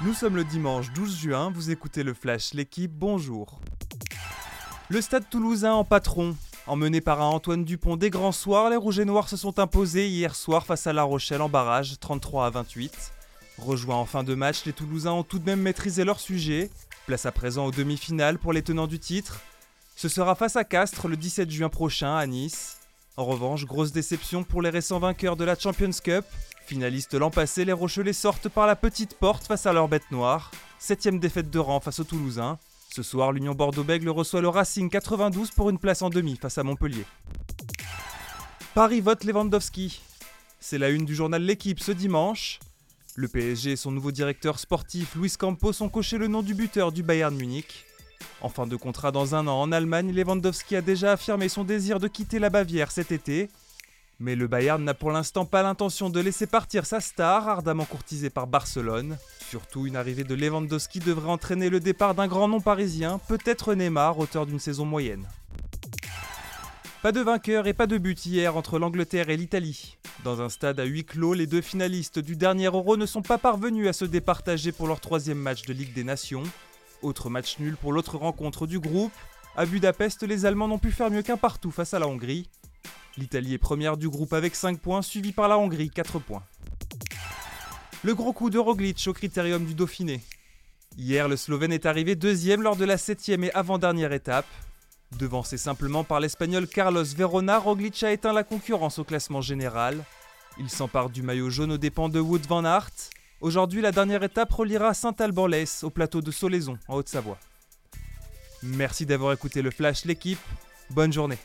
Nous sommes le dimanche 12 juin, vous écoutez le Flash, l'équipe, bonjour. Le stade toulousain en patron. Emmené par un Antoine Dupont des grands soirs, les Rouges et Noirs se sont imposés hier soir face à La Rochelle en barrage, 33 à 28. Rejoints en fin de match, les Toulousains ont tout de même maîtrisé leur sujet. Place à présent aux demi-finales pour les tenants du titre. Ce sera face à Castres le 17 juin prochain à Nice. En revanche, grosse déception pour les récents vainqueurs de la Champions Cup. Finalistes l'an passé, les Rochelais sortent par la petite porte face à leur bête noire. Septième défaite de rang face aux Toulousains. Ce soir, l'Union Bordeaux-Bègles reçoit le Racing 92 pour une place en demi face à Montpellier. Paris vote Lewandowski. C'est la une du journal L'équipe ce dimanche. Le PSG et son nouveau directeur sportif Luis Campos ont coché le nom du buteur du Bayern Munich. En fin de contrat dans un an en Allemagne, Lewandowski a déjà affirmé son désir de quitter la Bavière cet été. Mais le Bayern n'a pour l'instant pas l'intention de laisser partir sa star, ardemment courtisée par Barcelone. Surtout, une arrivée de Lewandowski devrait entraîner le départ d'un grand nom parisien, peut-être Neymar, auteur d'une saison moyenne. Pas de vainqueur et pas de but hier entre l'Angleterre et l'Italie. Dans un stade à huis clos, les deux finalistes du dernier Euro ne sont pas parvenus à se départager pour leur troisième match de Ligue des Nations. Autre match nul pour l'autre rencontre du groupe. À Budapest, les Allemands n'ont pu faire mieux qu'un partout face à la Hongrie. L'Italie est première du groupe avec 5 points, suivie par la Hongrie 4 points. Le gros coup de Roglic au critérium du Dauphiné. Hier, le Slovène est arrivé deuxième lors de la septième et avant-dernière étape. Devancé simplement par l'Espagnol Carlos Verona, Roglic a éteint la concurrence au classement général. Il s'empare du maillot jaune aux dépens de Wood van Aert. Aujourd'hui, la dernière étape reliera Saint-Alban-l'Ès au plateau de Solaison, en Haute-Savoie. Merci d'avoir écouté le Flash, l'équipe. Bonne journée.